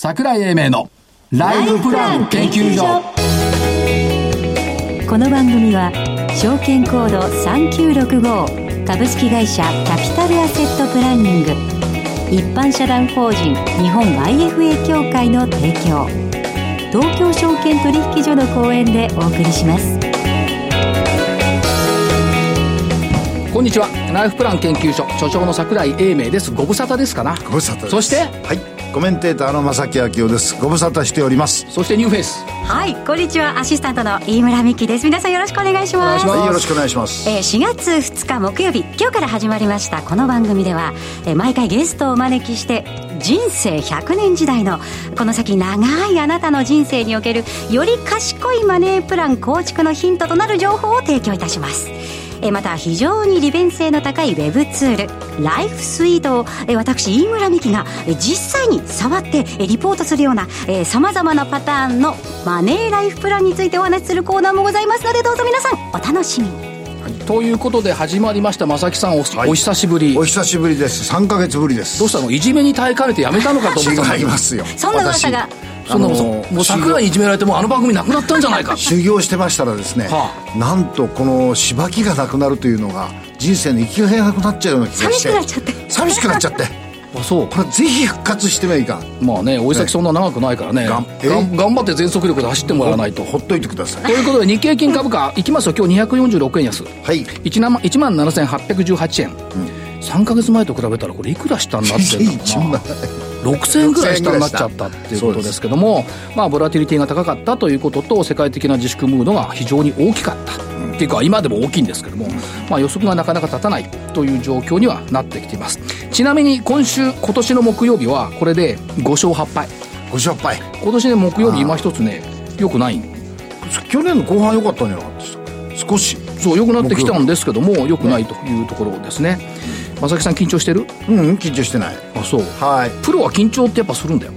桜井英明のライフプラン研究所。この番組は証券コード3965株式会社キャピタルアセットプランニング。一般社団法人日本 IFA 協会の提供。東京証券取引所の講演でお送りします。こんにちは。ライフプラン研究所所長の桜井英明です。ご無沙汰ですかな？ご無沙汰です。そしてはいコメンテーターの正木明夫です。ご無沙汰しております。そしてニューフェイス。はいこんにちは。アシスタントの飯村美希です。皆さんよろしくお願いします。はいよろしくお願いします、えー、4月2日木曜日今日から始まりましたこの番組では、えー、毎回ゲストをお招きして人生100年時代のこの先長いあなたの人生におけるより賢いマネープラン構築のヒントとなる情報を提供いたしますえまた非常に利便性の高いウェブツールライフスイートをえ私飯村美樹がえ実際に触ってえリポートするようなさまざまなパターンのマネーライフプランについてお話しするコーナーもございますのでどうぞ皆さんお楽しみに。ということで始まりました正木さんお,、はい。お久しぶり。お久しぶりです。3か月ぶりです。どうしたの？いじめに耐えかねてやめたのかと思った違いますよ。そんな噂が。私そんなもう桜井にいじめられてもうあの番組なくなったんじゃないか。修行してましたらですね、はなんとこのしばきがなくなるというのが人生の生きがいがなくなっちゃうような気がして。寂しくなっちゃって。寂しくなっちゃって。あそう。これぜひ復活してはいか。んまあね追い先そんな長くないからね。がんえ？がん頑張って全速力で走ってもらわないと。ほっといてください。ということで日経金株価いきますよ。今日246円安。はい。1万1万7818円、3か月前と比べたらこれいくら下になってるの一万6000円ぐらい下になっちゃった。っていうことです。けどもまあボラティリティが高かったということと世界的な自粛ムードが非常に大きかった、っていうか今でも大きいんですけども、まあ、予測がなかなか立たないという状況にはなってきています。ちなみに今週今年の木曜日はこれで5勝8敗。ごしょっぱい今年ね木曜日今一つねよくない。去年の後半良かったんじゃなかったですか？少し。そう良くなってきたんですけども良くないというところですね正木さん緊張してる？うん緊張してない。あそう。はい。プロは緊張ってやっぱするんだよ。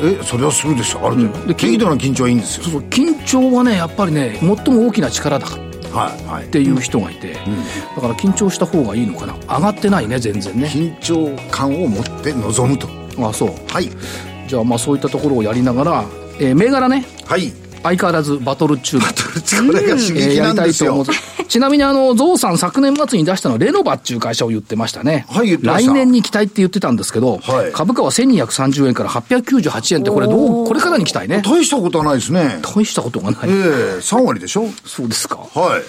えそれはするでしょ。ある程度、うん。で適度な緊張はいいんですよ。そうそう緊張はねやっぱりね最も大きな力だっはいはい。ていう人がいて、だから緊張した方がいいのかな。上がってないね全然ね。緊張感を持って臨むとあそうはいじゃあまあそういったところをやりながら、えー銘柄ねはい相変わらずバトル中のこれが刺激えーやりたなんですよいと思う。ちなみにあの、ゾウさん昨年末に出したのはレノバっていう会社を言ってましたね。はい言ってました来年に期待って言ってたんですけど、はい株価は1230円から898円ってこれどう、これからに期待ね。大したことはないですね大したことがない。ええ3割でしょ？そうですか。はい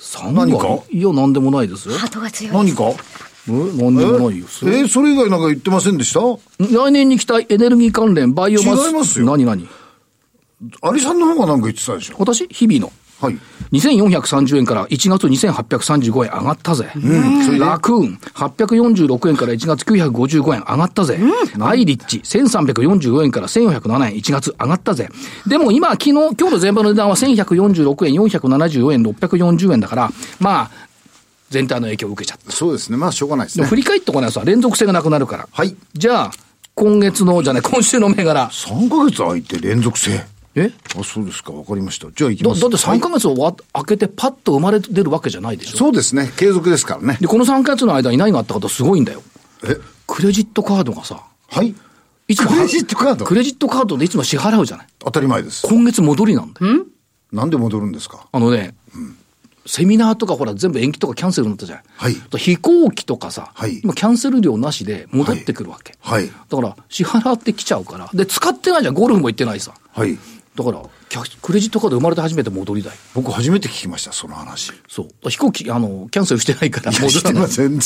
3何か？割いや、なんでもないです。ハートが強い何か？えなんでもないよ。えーそれ以外なんか言ってませんでした？来年に期待、エネルギー関連、バイオマス。違いますよ何何？アリさんの方がなんか言ってたでしょ？私？日々の。はい2430円から1月2835円上がったぜ。ラクーン846円から1月955円上がったぜ。アイリッチ1344円から1407円1月上がったぜ。でも今、昨日、今日の全場の値段は1146円、474円、640円だから、まあ、全体の影響を受けちゃった。そうですねまあしょうがないですね振り返っとこないとさ、連続性がなくなるから。はいじゃあ、今月の、じゃあね、今週の銘柄。3ヶ月空いて連続性え？あそうですかわかりましたじゃあ行きますだだって3ヶはい月をわ開けてパッと生まれ出るわけじゃないでしょ？そうですね継続ですからねで、この3ヶ月の間に何があったかとすごいんだよ。え？クレジットカードがさ、はいいつも クレジットカード？クレジットカードでいつも支払うじゃない？当たり前です今月戻りなんだよ。なんで戻るんですか？あのね、セミナーとかほら全部延期とかキャンセルになったじゃん。はい飛行機とかさ、はい今キャンセル料なしで戻ってくるわけ。はいはいだから支払ってきちゃうから。で、使ってないじゃん。ゴルフも行ってないさ。はいだから、キャクレジットカード生まれて初めて戻りだよ。僕初めて聞きましたその話そう。飛行機、あの、キャンセルしてないから戻らないま。せん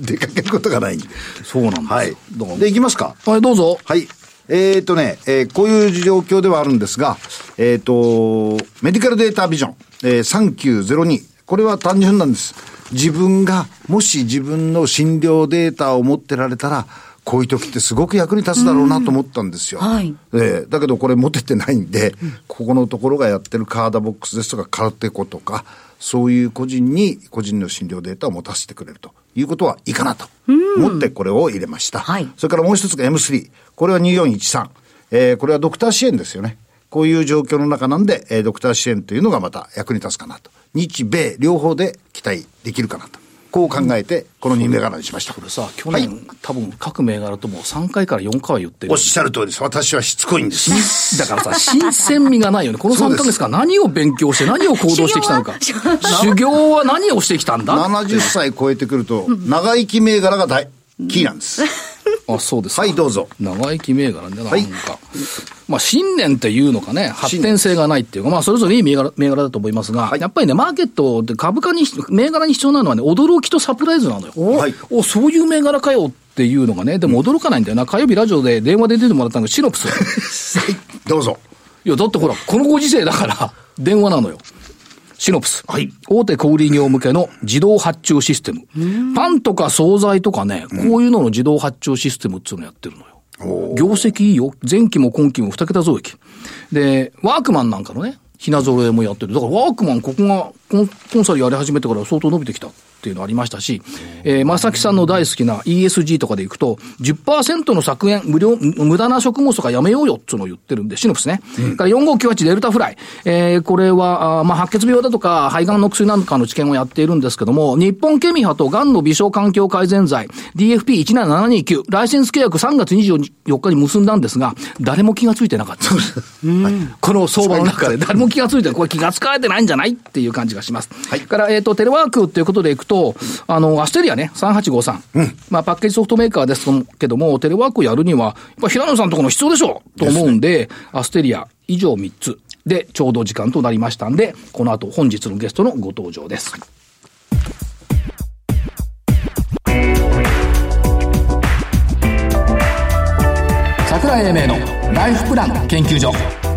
出かけることがないんでそうなんだよ。はいで行きますかはい、どうぞ。はい。えー、とね、えーこういう状況ではあるんですが、えっ、と、メディカルデータビジョン、えー、3902。これは単純なんです。自分が、もし自分の診療データを持ってられたら、こういう時ってすごく役に立つだろうなと思ったんですよ。はいえーだけどこれ持ててないんで、ここのところがやってるカーダボックスですとかカルテコとか、そういう個人に個人の診療データを持たせてくれるということはいいかなと思ってこれを入れました。はいそれからもう一つが M3。これは2413。えーこれはドクター支援ですよね。こういう状況の中なんで、えードクター支援というのがまた役に立つかなと。日米両方で期待できるかなとこう考えて、この2銘柄にしました。これさ、去年、多分各銘柄とも3回から4回は言ってるおっ。しゃる通りです。私はしつこいんです。だからさ、新鮮味がないよね。この3ヶ月間何を勉強して何を行動してきたのか。修行は何をしてきたんだ？70歳超えてくると、長生き銘柄が大、キーなんです。あ、そうですか。はい、どうぞ。長生き銘柄ね、なんか。はいまあ、信念っていうのかね、発展性がないっていうか、まあ、それぞれいい銘柄銘柄だと思いますが、やっぱりね、マーケットで株価に、銘柄に必要なのはね、驚きとサプライズなのよ。はいお、そういう銘柄かよっていうのがね、でも驚かないんだよな。火曜日ラジオで電話で出てもらったのがシノプス。どうぞ。いや、だってほら、このご時世だから、電話なのよ。シノプス。はい大手小売業向けの自動発注システム。パンとか惣菜とかね、こういうのの自動発注システムっていうのやってるのよ。業績いいよ。前期も今期も二桁増益。で、ワークマンなんかのね、品揃えもやってる。だからワークマンここがコンコンサルやり始めてから相当伸びてきたっていうのありましたし、えー、正木さんの大好きな ESG とかでいくと、10%の削減、無料、無駄な食物とかやめようよっていうのを言ってるんで、シノプスね。から4598デルタフライ。えー、これは、あーまあ、白血病だとか肺がんの薬なんかの治験をやっているんですけども、日本ケミハとがんの微小環境改善剤 DFP17729、ライセンス契約3月24日に結んだんですが、誰も気がついてなかった。この相場の中で誰も気がついてこれ気がつかれてないんじゃない？っていう感じがします。はいから、えっ、と、テレワークっていうことでいくと、あの、アステリアね、3853。まあ、パッケージソフトメーカーですけども、テレワークをやるには、やっぱ平野さんのところの必要でしょうと思うんで、アステリア以上3つでちょうど時間となりましたんで、この後本日のゲストのご登場です。桜井英明のライフプラン研究所。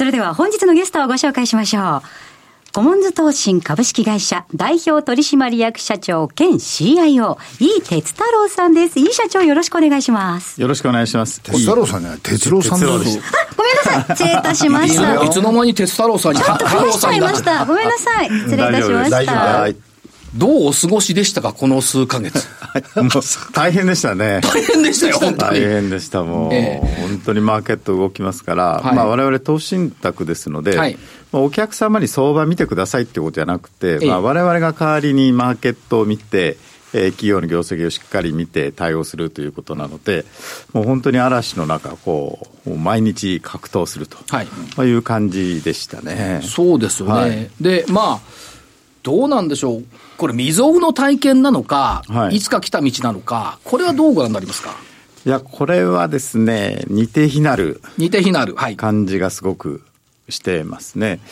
それでは本日のゲストをご紹介しましょう。コモンズ投信株式会社代表取締役社長兼 CIO、井伊哲太郎さんです。井伊社長よろしくお願いします。よろしくお願いします。鉄太郎さんじゃない、哲郎さんでしあ、ごめんなさい。失礼いたしました。いつの間に鉄太郎さんに、ちょっと増やしちゃいました。ごめんなさい。失礼いたしました。はい。どうお過ごしでしたか、この数ヶ月？もう大変でしたね。大変でしたよ、本当大に。変でした、もう、え本当にマーケット動きますから、はいまあ我々投資信託ですので、はいまあお客様に相場見てくださいってことじゃなくて、ええまあ我々が代わりにマーケットを見て、えー企業の業績をしっかり見て対応するということなので、もう本当に嵐の中、こう、毎日格闘すると、はいまあいう感じでしたね。そうですよね。はいで、まあ、どうなんでしょう。これ未曾有の体験なのか、はいい、つか来た道なのか、これはどうご覧になりますか？いや、これはですね、似て非なる似て非なる。はい。感じがすごくしてますね。で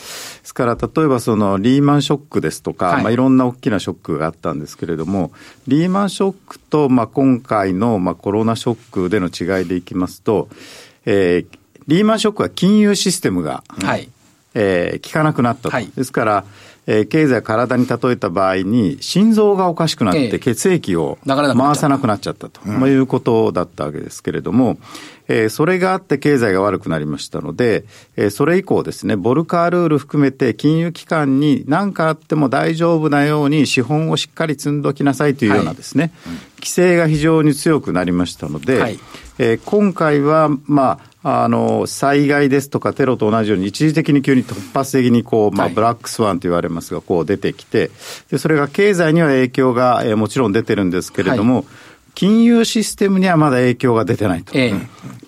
すから、例えばそのリーマンショックですとか、はいいまあ、いろんな大きなショックがあったんですけれども、リーマンショックと、まあ、今回の、まあ、コロナショックでの違いでいきますと、えーリーマンショックは金融システムが、はい。えー効かなくなったと。はいですから、えー経済、体に例えた場合に、心臓がおかしくなっええ。て血液を回さなくなっちゃったと、まあいうことだったわけですけれども、えーそれがあって経済が悪くなりましたので、えーそれ以降ですね、ボルカールール含めて金融機関に何かあっても大丈夫なように資本をしっかり積んどきなさいというようなですね、規制が非常に強くなりましたので、はい。えー今回は、まあ、あの、災害ですとかテロと同じように一時的に急に突発的にこう、まあ、はい。ブラックスワンと言われますが、こう出てきて、で、それが経済には影響が、えーもちろん出てるんですけれども、金融システムにはまだ影響が出てないと。ええ。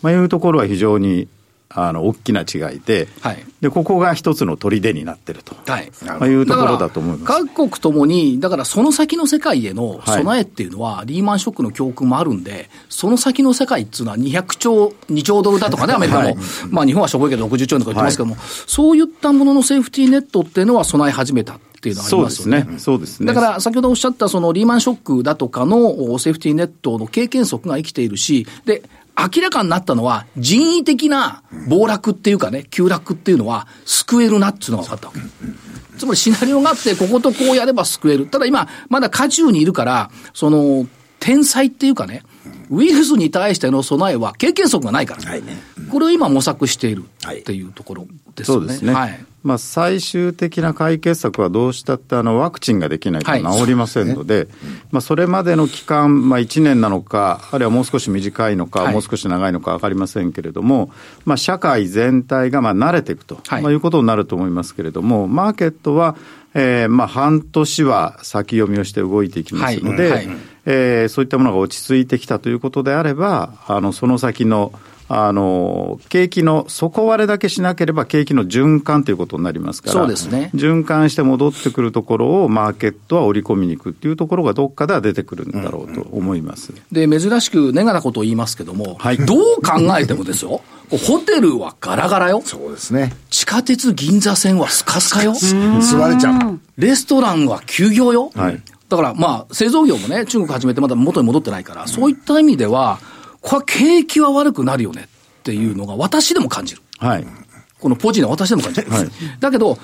まあ、いうところは非常に、あの、大きな違いで、はいで、ここが一つの砦になってると。はい。まあ、いうところだと思います。各国ともに、だからその先の世界への備えっていうのは、リーマンショックの教訓もあるんで、その先の世界っていうのは200兆、2兆ドルだとかね、アメリカも。はいまあ日本はしょぼいけど60兆円とか言ってますけども、そういったもののセーフティーネットっていうのは備え始めたっていうのはありますよね。そうですね。だから、先ほどおっしゃったそのリーマンショックだとかのおセーフティーネットの経験則が生きているし、で、明らかになったのは人為的な暴落っていうかね、急落っていうのは救えるなっていうのが分かったわけ。つまりシナリオがあって、こことこうやれば救える。ただ今、まだ渦中にいるから、その、天才っていうかね、ウイルスに対しての備えは経験則がないから、はいね。うん、これを今模索しているっていうところですよね。そうですね。はい。まあ、最終的な解決策はどうしたってあのワクチンができないと治りませんので、はいね。まあ、それまでの期間、まあ、1年なのか、あるいはもう少し短いのか、はい、もう少し長いのか分かりませんけれども、まあ、社会全体がまあ慣れていくと、はい、まあ、いうことになると思いますけれども、マーケットは、えー、まあ半年は先読みをして動いていきますので、はいはい、えー、そういったものが落ち着いてきたということであれば、あのその先のあの、景気の底割れだけしなければ景気の循環ということになりますから、そうですね。循環して戻ってくるところをマーケットは織り込みに行くっていうところがどっかでは出てくるんだろうと思います。で、珍しくネガなことを言いますけども、はい、どう考えてもですよ、ホテルはガラガラよ。そうですね。地下鉄銀座線はスカスカよ。座れちゃう。レストランは休業よ。はい。だからまあ、製造業もね、中国始めてまだ元に戻ってないから、そういった意味では、これは景気は悪くなるよねっていうのが私でも感じる。はい。このポジの私でも感じる。はい。だけど、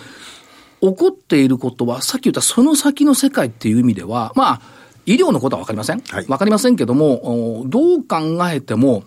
起こっていることは、さっき言ったその先の世界っていう意味では、まあ、医療のことは分かりません。はい、分かりませんけども、どう考えても、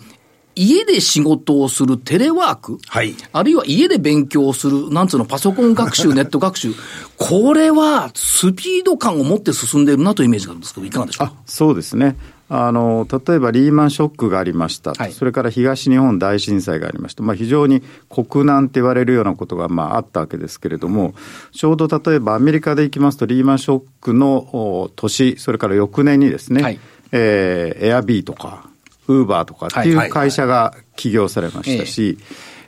家で仕事をするテレワーク、はい、あるいは家で勉強する、なんつうの、パソコン学習、ネット学習、これはスピード感を持って進んでいるなというイメージがあるんですけど、いかがでしょう？か。そうですね。あの例えばリーマンショックがありました、はい、それから東日本大震災がありました、まあ、非常に国難って言われるようなことがまああったわけですけれども、ちょうど例えばアメリカでいきますと、リーマンショックの年、それから翌年にですね、はい、えー、エアビーとか、ウーバーとかっていう会社が起業されましたし、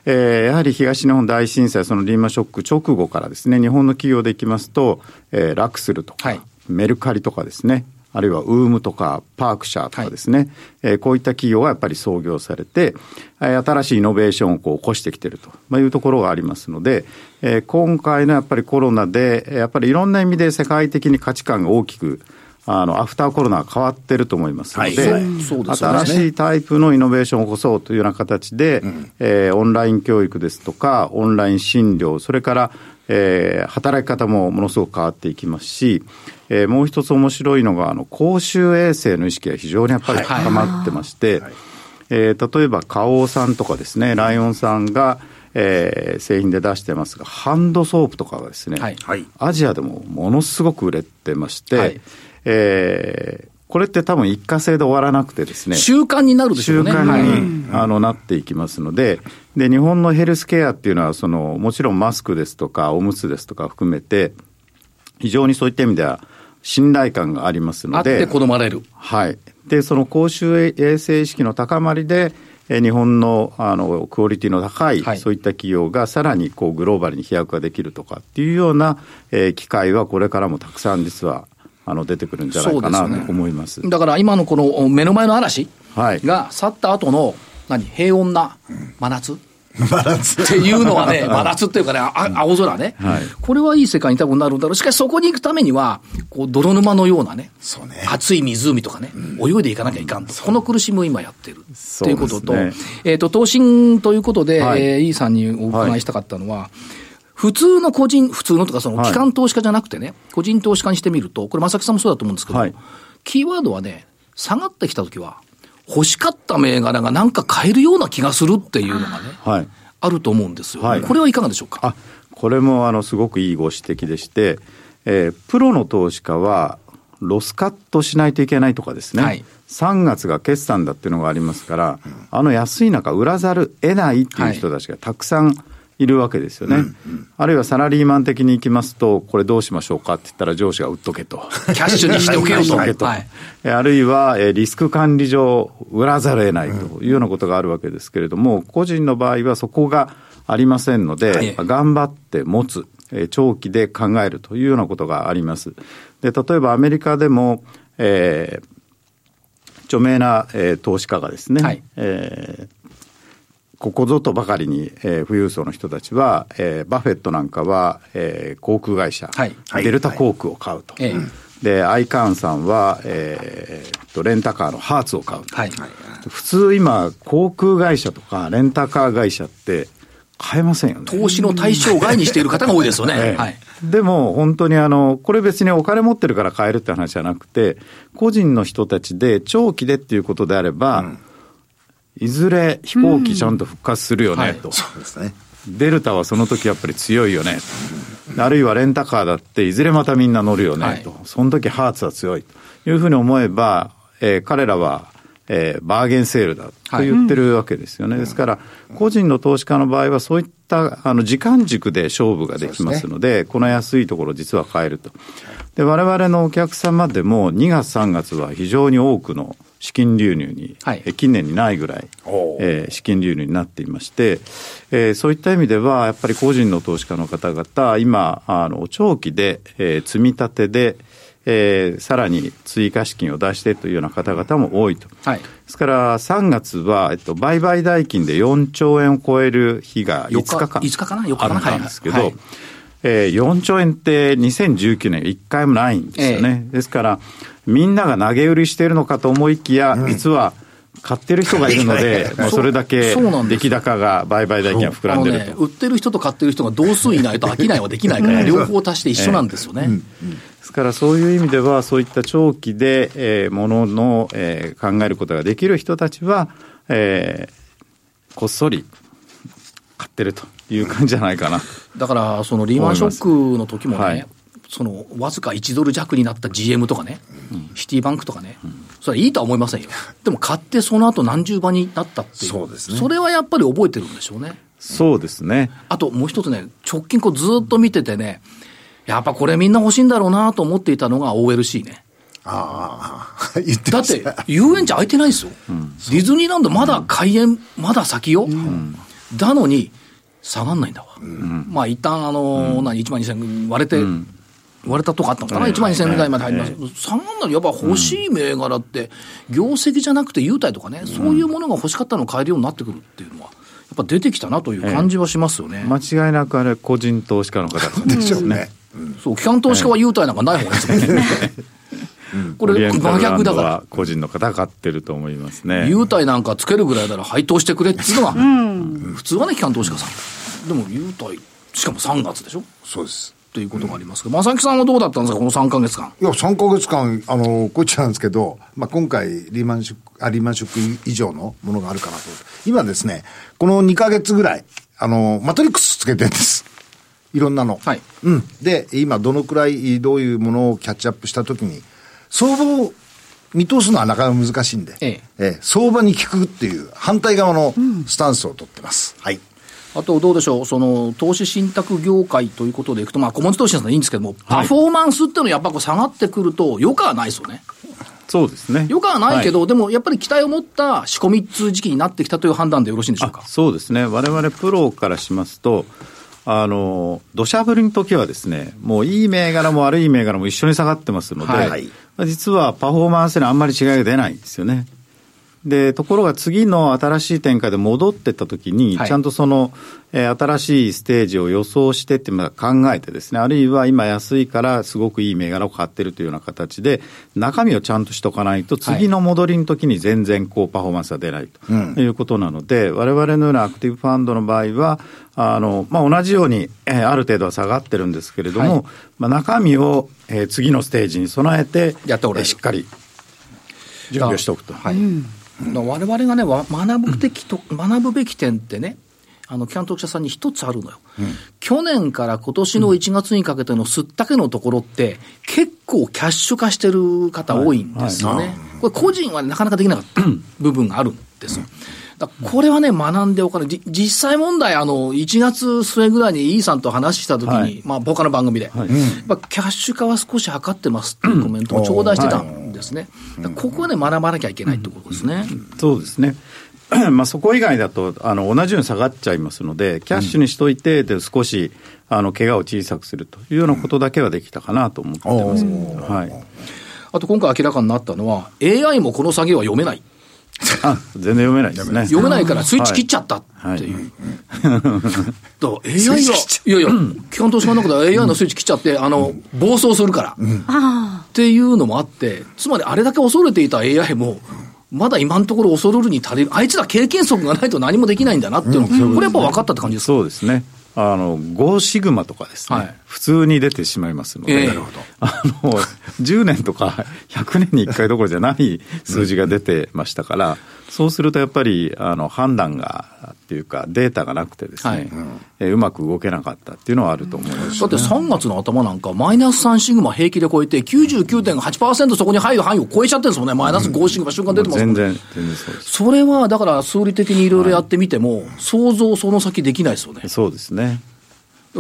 えー、やはり東日本大震災、そのリーマンショック直後からですね、日本の企業でいきますと、えー、ラクスルとか、はい、メルカリとかですね、あるいはウームとかパークシャーとかですね、はい、えー、こういった企業がやっぱり創業されて、新しいイノベーションをこう起こしてきているというところがありますので、えー、今回のやっぱりコロナで、やっぱりいろんな意味で世界的に価値観が大きくあの、アフターコロナは変わってると思いますので、はい、新しいタイプのイノベーションを起こそうというような形で、うん、えー、オンライン教育ですとか、オンライン診療、それから、えー、働き方もものすごく変わっていきますし、えー、もう一つ面白いのが、あの、公衆衛生の意識が非常にやっぱり高まってまして、はい、えー、例えば、花王さんとかですね、ライオンさんが、えー、製品で出してますが、ハンドソープとかがですね、はい、アジアでもものすごく売れてまして、はい、えー、これって多分一過性で終わらなくてですね。習慣になるでしょうね。習慣に、はい、あの、なっていきますので、で、日本のヘルスケアっていうのは、その、もちろんマスクですとか、おむつですとか含めて、非常にそういった意味では、信頼感がありますので。あって好まれる。はい。で、その公衆衛生意識の高まりで、日本のあのクオリティの高い、はい、そういった企業がさらにこうグローバルに飛躍ができるとかっていうような、えー、機会はこれからもたくさん実はあの出てくるんじゃないかなと思います、ね、だから今のこの目の前の嵐が去った後の何？平穏な真夏、真夏。っていうのはね、真夏っていうかね、あ青空ね、はい、これはいい世界に多分なるんだろう。しかしそこに行くためには、こう泥沼のようなね、そうね。熱い湖とかね、泳いでいかなきゃいかんと、この苦しみを今やってる。ということと、ね、えっ、ー、と、投信ということで、はい、えー、イーさんにお伺いしたかったのは、はい普通の個人、普通のとか、その機関投資家じゃなくてね、はい、個人投資家にしてみると、これ、正木さんもそうだと思うんですけど、はい、キーワードはね、下がってきたときは、欲しかった銘柄がなんか買えるような気がするっていうのがね、はい、あると思うんですよ、はい、これはいかがでしょうか？あこれもあのすごくいいご指摘でして、えー、プロの投資家は、ロスカットしないといけないとかですね、はい、3月が決算だっていうのがありますから、うん、あの安い中、売らざる得ないっていう人たちがたくさんいるわけですよね、うんうん、あるいはサラリーマン的にいきますと、これどうしましょうかって言ったら、上司が売っとけと。キャッシュにしておけよと。はい、あるいは、リスク管理上、売らざるを得ないというようなことがあるわけですけれども、個人の場合はそこがありませんので、はい、頑張って持つ。長期で考えるというようなことがあります。で、例えばアメリカでも、えー、著名な、えー、投資家がですね、はい、えーここぞとばかりに、えー、富裕層の人たちは、えー、バフェットなんかは、えー、航空会社、はい、デルタ航空を買うと。はい、で、アイカーンさんは、えー、とレンタカーのハーツを買うと。はい、普通今、航空会社とかレンタカー会社って、買えませんよね。投資の対象外にしている方が多いですよね。ええはい。でも本当にあの、これ別にお金持ってるから買えるって話じゃなくて、個人の人たちで長期でっていうことであれば、いずれ飛行機ちゃんと復活するよね、と。そうですね。デルタはその時やっぱり強いよね。あるいはレンタカーだっていずれまたみんな乗るよね、はいと。その時ハーツは強いというふうに思えば、えー彼らは、えーバーゲンセールだと言ってるわけですよね。ですから、個人の投資家の場合はそういったあの時間軸で勝負ができますので、この安いところ実は買えると。で、我々のお客様でも2月3月は非常に多くの資金流入に、はいえー近年にないぐらい、えー資金流入になっていまして、えーそういった意味では、やっぱり個人の投資家の方々、今、あの長期で、えー積み立てで、えーさらに追加資金を出してというような方々も多いと。はい。ですから、3月は、えっと、売買代金で4兆円を超える日が5日間。5日かな？4日かな？あったんですけど、えー4兆円って2019年1回もないんですよね。ですから、みんなが投げ売りしているのかと思いきや、実は、買ってる人がいるので、もうそれだけ出来高が売買代金が膨らんでると。ね、売ってる人と買ってる人が同数いないと商いはできないから、両方足して一緒なんですよね。ですからそういう意味では、そういった長期で、えー、ものの、えー考えることができる人たちは、えーこっそり買ってるという感じじゃないかな。だから、そのリーマンショックの時もね、はいそのわずか1ドル弱になった GM とかね、シティバンクとかね、それはいいとは思いませんよ。でも買ってその後何十倍になったっていう。そうですねそれはやっぱり覚えてるんでしょうね。そうですね。あともう一つね、直近こうずっと見ててね、やっぱこれみんな欲しいんだろうなと思っていたのが OLC ね。ああ、言ってだって遊園地開いてないですよ。ディズニーランドまだ開園、まだ先よ。だのに、下がんないんだわ。まあ一旦あの、何、1万2000割れて、割れたとこあったのかな、1万2000台まで入りました。下がんないやっぱ欲しい銘柄って、業績じゃなくて優待とかね、そういうものが欲しかったのを買えるようになってくるっていうのは、やっぱ出てきたなという感じはしますよね。間違いなくあれ、個人投資家の方々でしょうね。そう、機関投資家は優待なんかない方がいいですもんね。これ、真逆だから。個人の方が買ってると思いますね。優待なんかつけるぐらいなら配当してくれっていうのが、普通はね、機関投資家さん。でも優待、しかも3月でしょ？そうです。ということがありますけど、正木さんはどうだったんですか、この3か月間。いや、3ヶ月間、あの、こっちなんですけど、まあ、今回、リーマンショック、あ、リーマンショック以上のものがあるかなと。今ですね、この2ヶ月ぐらい、あの、マトリックスつけてるんです。いろんなの。はいうん。で、今、どのくらい、どういうものをキャッチアップしたときに、相場を見通すのはなかなか難しいんで、ええ相場に効くっていう反対側のスタンスを取ってます。はい。あと、どうでしょう、その、投資信託業界ということでいくと、まあ、小文字投資なんでいいんですけども、パフォーマンスっていうのはやっぱこう下がってくると、よくはないですよね。そうですね。よくはないけど、でもやっぱり期待を持った仕込みっつう時期になってきたという判断でよろしいんでしょうか？あ。そうですね、我々プロからしますと、あの土砂降りの時はですね、もういい銘柄も悪い銘柄も一緒に下がってますので、はいまあ実はパフォーマンスにあんまり違いが出ないんですよね。で、ところが次の新しい展開で戻ってった時に、はい。ちゃんとその、えー新しいステージを予想してってまあ考えてですね、あるいは今安いからすごくいい銘柄を買ってるというような形で、中身をちゃんとしとかないと、次の戻りの時に全然こうパフォーマンスが出ないということなので、我々のようなアクティブファンドの場合は、あの、まあ、同じように、えーある程度は下がってるんですけれども、はい。まあ、中身を、えー次のステージに備えて、やっておしっかり準備をしておくと。はい。だから我々がね、わ学ぶべきと、学ぶべき点ってね、あの、キャント記者さんに一つあるのよ。去年から今年の1月にかけてのすったけのところって、結構キャッシュ化してる方多いんですよね。これ個人はなかなかできなかった部分があるんですよ。だからこれはね、学んでおかない。じ実際問題、あの、1月末ぐらいに E さんと話したときに、はいまあ、他の番組で、やっぱキャッシュ化は少し測ってますっていうコメントを頂戴してたんですね。だからここはね、学ばなきゃいけないってことですね。そうですね。まあそこ以外だとあの同じように下がっちゃいますので、キャッシュにしといて、で少しあの怪我を小さくするというようなことだけはできたかなと思ってます。はい、あと今回明らかになったのは、AI もこの下げは読めない。あ 全然読めないですね。読めないから スイッチ切っちゃったっていう。だから AI が、いやいや、基本投資家の中では AI のスイッチ切っちゃって、あの、暴走するから。っていうのもあって、つまりあれだけ恐れていた AI も、まだ今のところ恐るるに足りる。あいつら経験則がないと何もできないんだなっていうの、これやっぱ分かったって感じですかそうですね。あの、5シグマとかですね、はい。普通に出てしまいますので、ええ。なるほ あの、10年とか100年に1回どころじゃない数字が出てましたから、そうするとやっぱり、あの、判断が、っていうか、データがなくてですね、はいえうまく動けなかったっていうのはあると思います。だって3月の頭なんか、マイナス3シグマ平気で超えて、99.8%そこに入る範囲を超えちゃってるんですもんね。マイナス5シグマ瞬間出てますもん全然、全然そうです。それは、だから、数理的にいろいろやってみても、想像その先できないですよね。そうですね。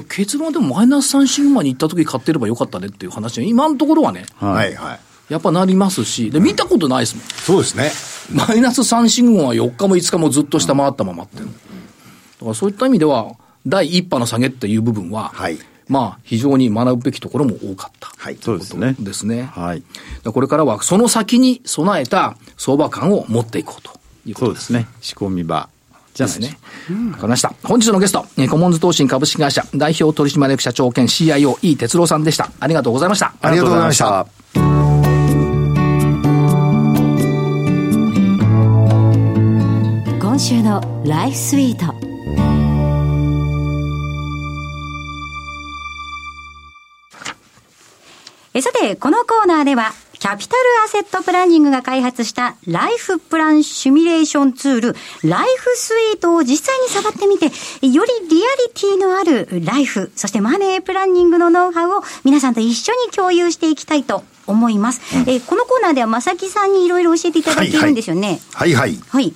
結論はでもマイナス3シグマに行った時買ってればよかったねっていう話は、今のところはね、はいはい。やっぱなりますし、で、見たことないですもん。そうですね。マイナス3シグマは4日も5日もずっと下回ったままっていうのだからそういった意味では、第一波の下げっていう部分は、はいまあ、非常に学ぶべきところも多かった。はい。そうですね。ですね。はい。これからはその先に備えた相場感を持っていこうということで。そうですすね。仕込み場じゃないですね。わかりました。本日のゲスト、えーコモンズ投信株式会社代表取締役社長兼 CIO、井哲郎さんでした。ありがとうございました。ありがとうございました今週のライフスイート。えさてこのコーナーではキャピタルアセットプランニングが開発したライフプランシミュレーションツールライフスイートを実際に触ってみてよりリアリティのあるライフそしてマネープランニングのノウハウを皆さんと一緒に共有していきたいと思います、えこのコーナーでは正木さんにいろいろ教えていただけるんですよね。はいはい。はい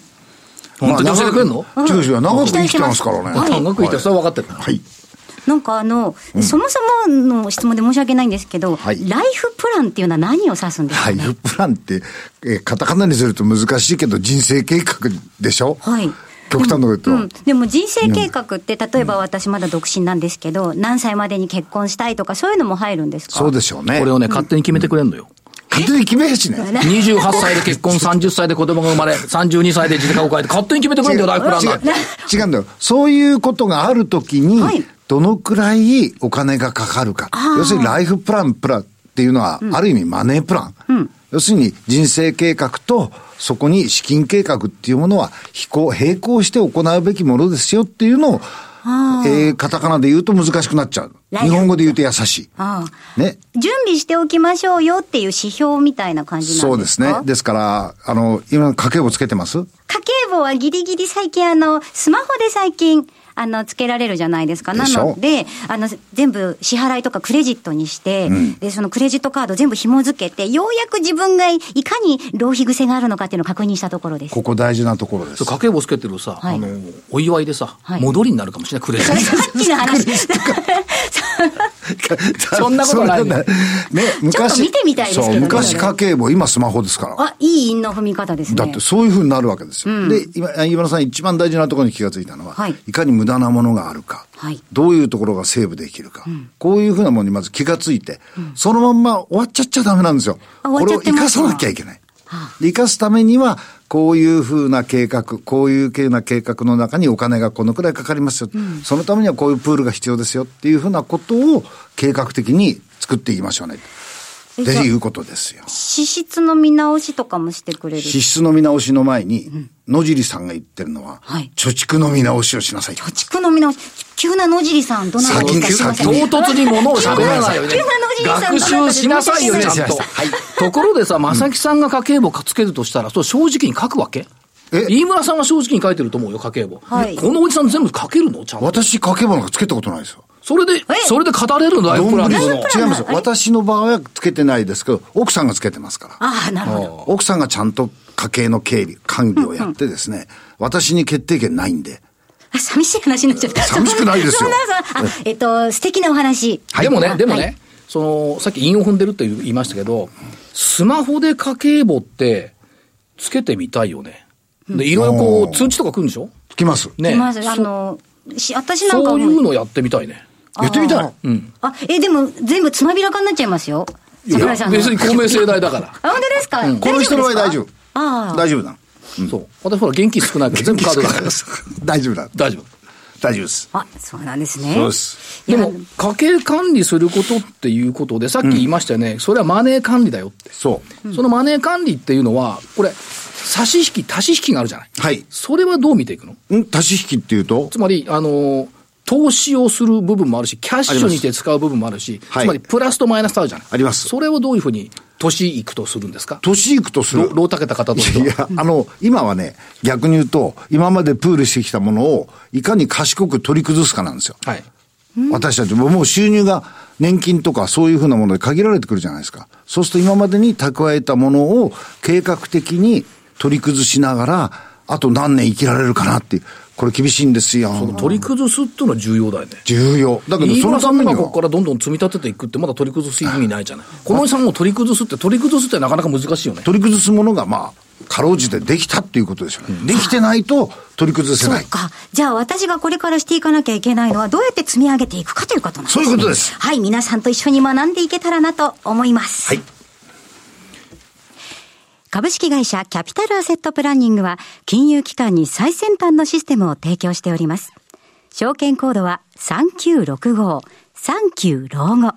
本当に教えてくれんの？まあ長く生きてますからね。はい長くいたらそれは分かってる。はい。なんかあの、そもそもの質問で申し訳ないんですけど、はいライフプランっていうのは何を指すんですかね？ライフプランって、えーカタカナにすると難しいけど、人生計画でしょ？はい。極端なこと言うと。うん、でも人生計画って、例えば私まだ独身なんですけど、何歳までに結婚したいとか、そういうのも入るんですか？そうでしょうね。これをね、勝手に決めてくれんのよ。勝手に決めやしね。28歳で結婚、30歳で子供が生まれ、32歳で自家を変えて、勝手に決めてくれんだよ、ライフプランなんて。違うんだよ。そういうことがあるときにはい、どのくらいお金がかかるか。要するにライフプランプランっていうのは、ある意味マネープラン。要するに人生計画と、そこに資金計画っていうものは、並行して行うべきものですよっていうのを、えーカタカナで言うと難しくなっちゃう。日本語で言うと優しい。ね。準備しておきましょうよっていう指標みたいな感じなんですか？そうですね。ですから、あの、今家計簿つけてます？家計簿はギリギリ最近あの、スマホで最近、あの、つけられるじゃないですか。なので、あの、全部支払いとかクレジットにして、で、そのクレジットカード全部紐付けて、ようやく自分がいかに浪費癖があるのかっていうのを確認したところです。ここ大事なところです。家計簿つけてるさ、はいあの、お祝いでさ、はい戻りになるかもしれない、クレジット。さっきの話。そんなことないねね。ね、ちょっと見てみたいですけどねそう、昔家計簿、今スマホですから。あ、いい韻の踏み方ですね。だってそういうふうになるわけですよ。で、今、今田さん一番大事なところに気がついたのは、はいい、かに無駄なものがあるか、はい。どういうところがセーブできるか、こういうふうなものにまず気がついて、そのまんま終わっちゃっちゃダメなんですよ。これを生かさなきゃいけない。で生かすためには、こういうふうな計画、こういう系な計画の中にお金がこのくらいかかりますよ、そのためにはこういうプールが必要ですよっていうふうなことを計画的に作っていきましょうね。っていうことですよ。支出の見直しとかもしてくれる？支出の見直しの前に、野尻さんが言ってるのは、はい貯蓄の見直しをしなさい。貯蓄の見直し、急な野尻さん、どなた先に唐突に物を喋らないよね急な野尻さん。学習しなさいよ、ちゃんと。はいところでさ、正木さんが家計簿つけるとしたら、それ正直に書くわけ？え？飯村さんは正直に書いてると思うよ、家計簿。はいこのおじさん全部書けるの？ちゃんと。私、家計簿なんかつけたことないですよ。それで、それで語れるの？ライフプランの。違いますよ。私の場合はつけてないですけど、奥さんがつけてますから。ああ、なるほど。奥さんがちゃんと家計の経理、管理をやってですね、私に決定権ないんで。あ寂しい話になっちゃった。寂しくないですよ そんなあ、えっと、素敵なお話。でもね、はいでもね、はいその、さっき韻を踏んでるって言いましたけど、スマホで家計簿って、つけてみたいよね。で、いろいろこう、通知とか来るんでしょ？つきます。ね。まず、あの、し私なんかそういうのやってみたいね。やってみたい。うん。あ、え、でも、全部つまびらかになっちゃいますよ。桜井さんの。別に公明正大だから。あ、本当ですか、この人の場合大丈夫。ああ。大丈夫だ。そう。私ほら、現金少ないから全部カードだから。大丈夫だ。大丈夫。大丈夫です。あ、そうなんですね。そうです。でも、家計管理することっていうことで、さっき言いましたよね、それはマネー管理だよって。そそのマネー管理っていうのは、これ、差し引き、足し引きがあるじゃない。はい。それはどう見ていくの？ん？足し引きっていうと？つまり、あのー投資をする部分もあるし、キャッシュにして使う部分もあるし、はいつまりプラスとマイナスとあるじゃない。ありますそれをどういうふうに年いくとするんですか？年いくとするロ。ロータけた方としては。いや、あの、今はね、逆に言うと、今までプールしてきたものを、いかに賢く取り崩すかなんですよ。はい。私たちももう収入が年金とかそういうふうなもので限られてくるじゃないですか。そうすると今までに蓄えたものを計画的に取り崩しながら、あと何年生きられるかなっていう。これ厳しいんですよ。取り崩すっていうのは重要だよね。重要。だけど飯そのためには。ここからどんどん積み立てていくって、まだ取り崩す意味ないじゃない。このさんも取り崩すって、取り崩すってなかなか難しいよね。取り崩すものがまあ、かろうじてできたっていうことですよね。できてないと取り崩せない。そうか。じゃあ私がこれからしていかなきゃいけないのはどうやって積み上げていくかということなんですね。そういうことですはい、皆さんと一緒に学んでいけたらなと思います。はい。株式会社キャピタルアセットプランニングは金融機関に最先端のシステムを提供しております。証券コードは3965、39老後。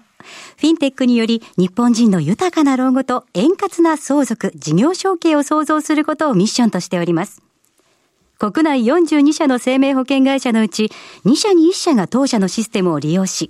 フィンテックにより日本人の豊かな老後と円滑な相続、事業承継を創造することをミッションとしております。国内42社の生命保険会社のうち2社に1社が当社のシステムを利用し、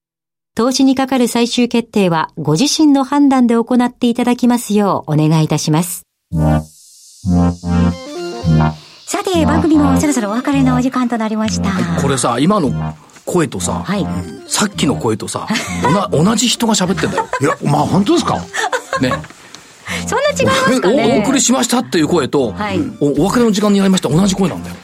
投資にかかる最終決定はご自身の判断で行っていただきますようお願いいたします。さて、番組もそろそろお別れのお時間となりました。これさ、今の声とさ、はい。さっきの声とさ、おな 同じ人が喋ってんだよ。いや、まあ本当ですか？そんね。な違いますかね？おお送りしましたっていう声と、はいおお別れの時間になりました同じ声なんだよ。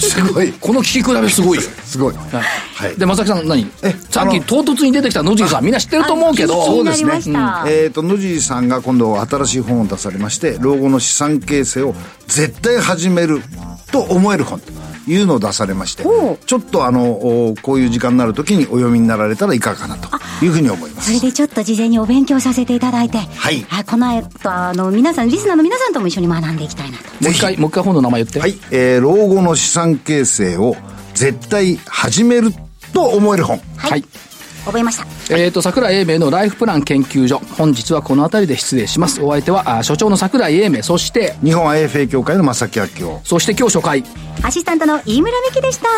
すごい。この聞き比べすごいよ。すごい。はいはいで、正木さん何？えさっき唐突に出てきた野次さん、みんな知ってると思うけど、気になりました。えっ、と、野地さんが今度新しい本を出されまして、老後の資産形成を絶対始めると思える本というのを出されまして、ちょっとあの、おこういう時間になるときにお読みになられたらいかがかなというふうに思います。それでちょっと事前にお勉強させていただいて、はいこの後、あの、皆さん、リスナーの皆さんとも一緒に学んでいきたいなと。もう一回、もう一回本の名前言って。はい、えー、老後の資産形成を絶対始めると思える本。はい。覚えました。えっ、と、桜井英明のライフプラン研究所。本日はこの辺りで失礼します。お相手は、あ所長の桜井英明、そして、日本 IFA 協会の正木明夫。そして今日初回。アシスタントの飯村美希でした。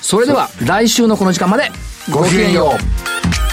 それでは、来週のこの時間まで、ごきげんよう。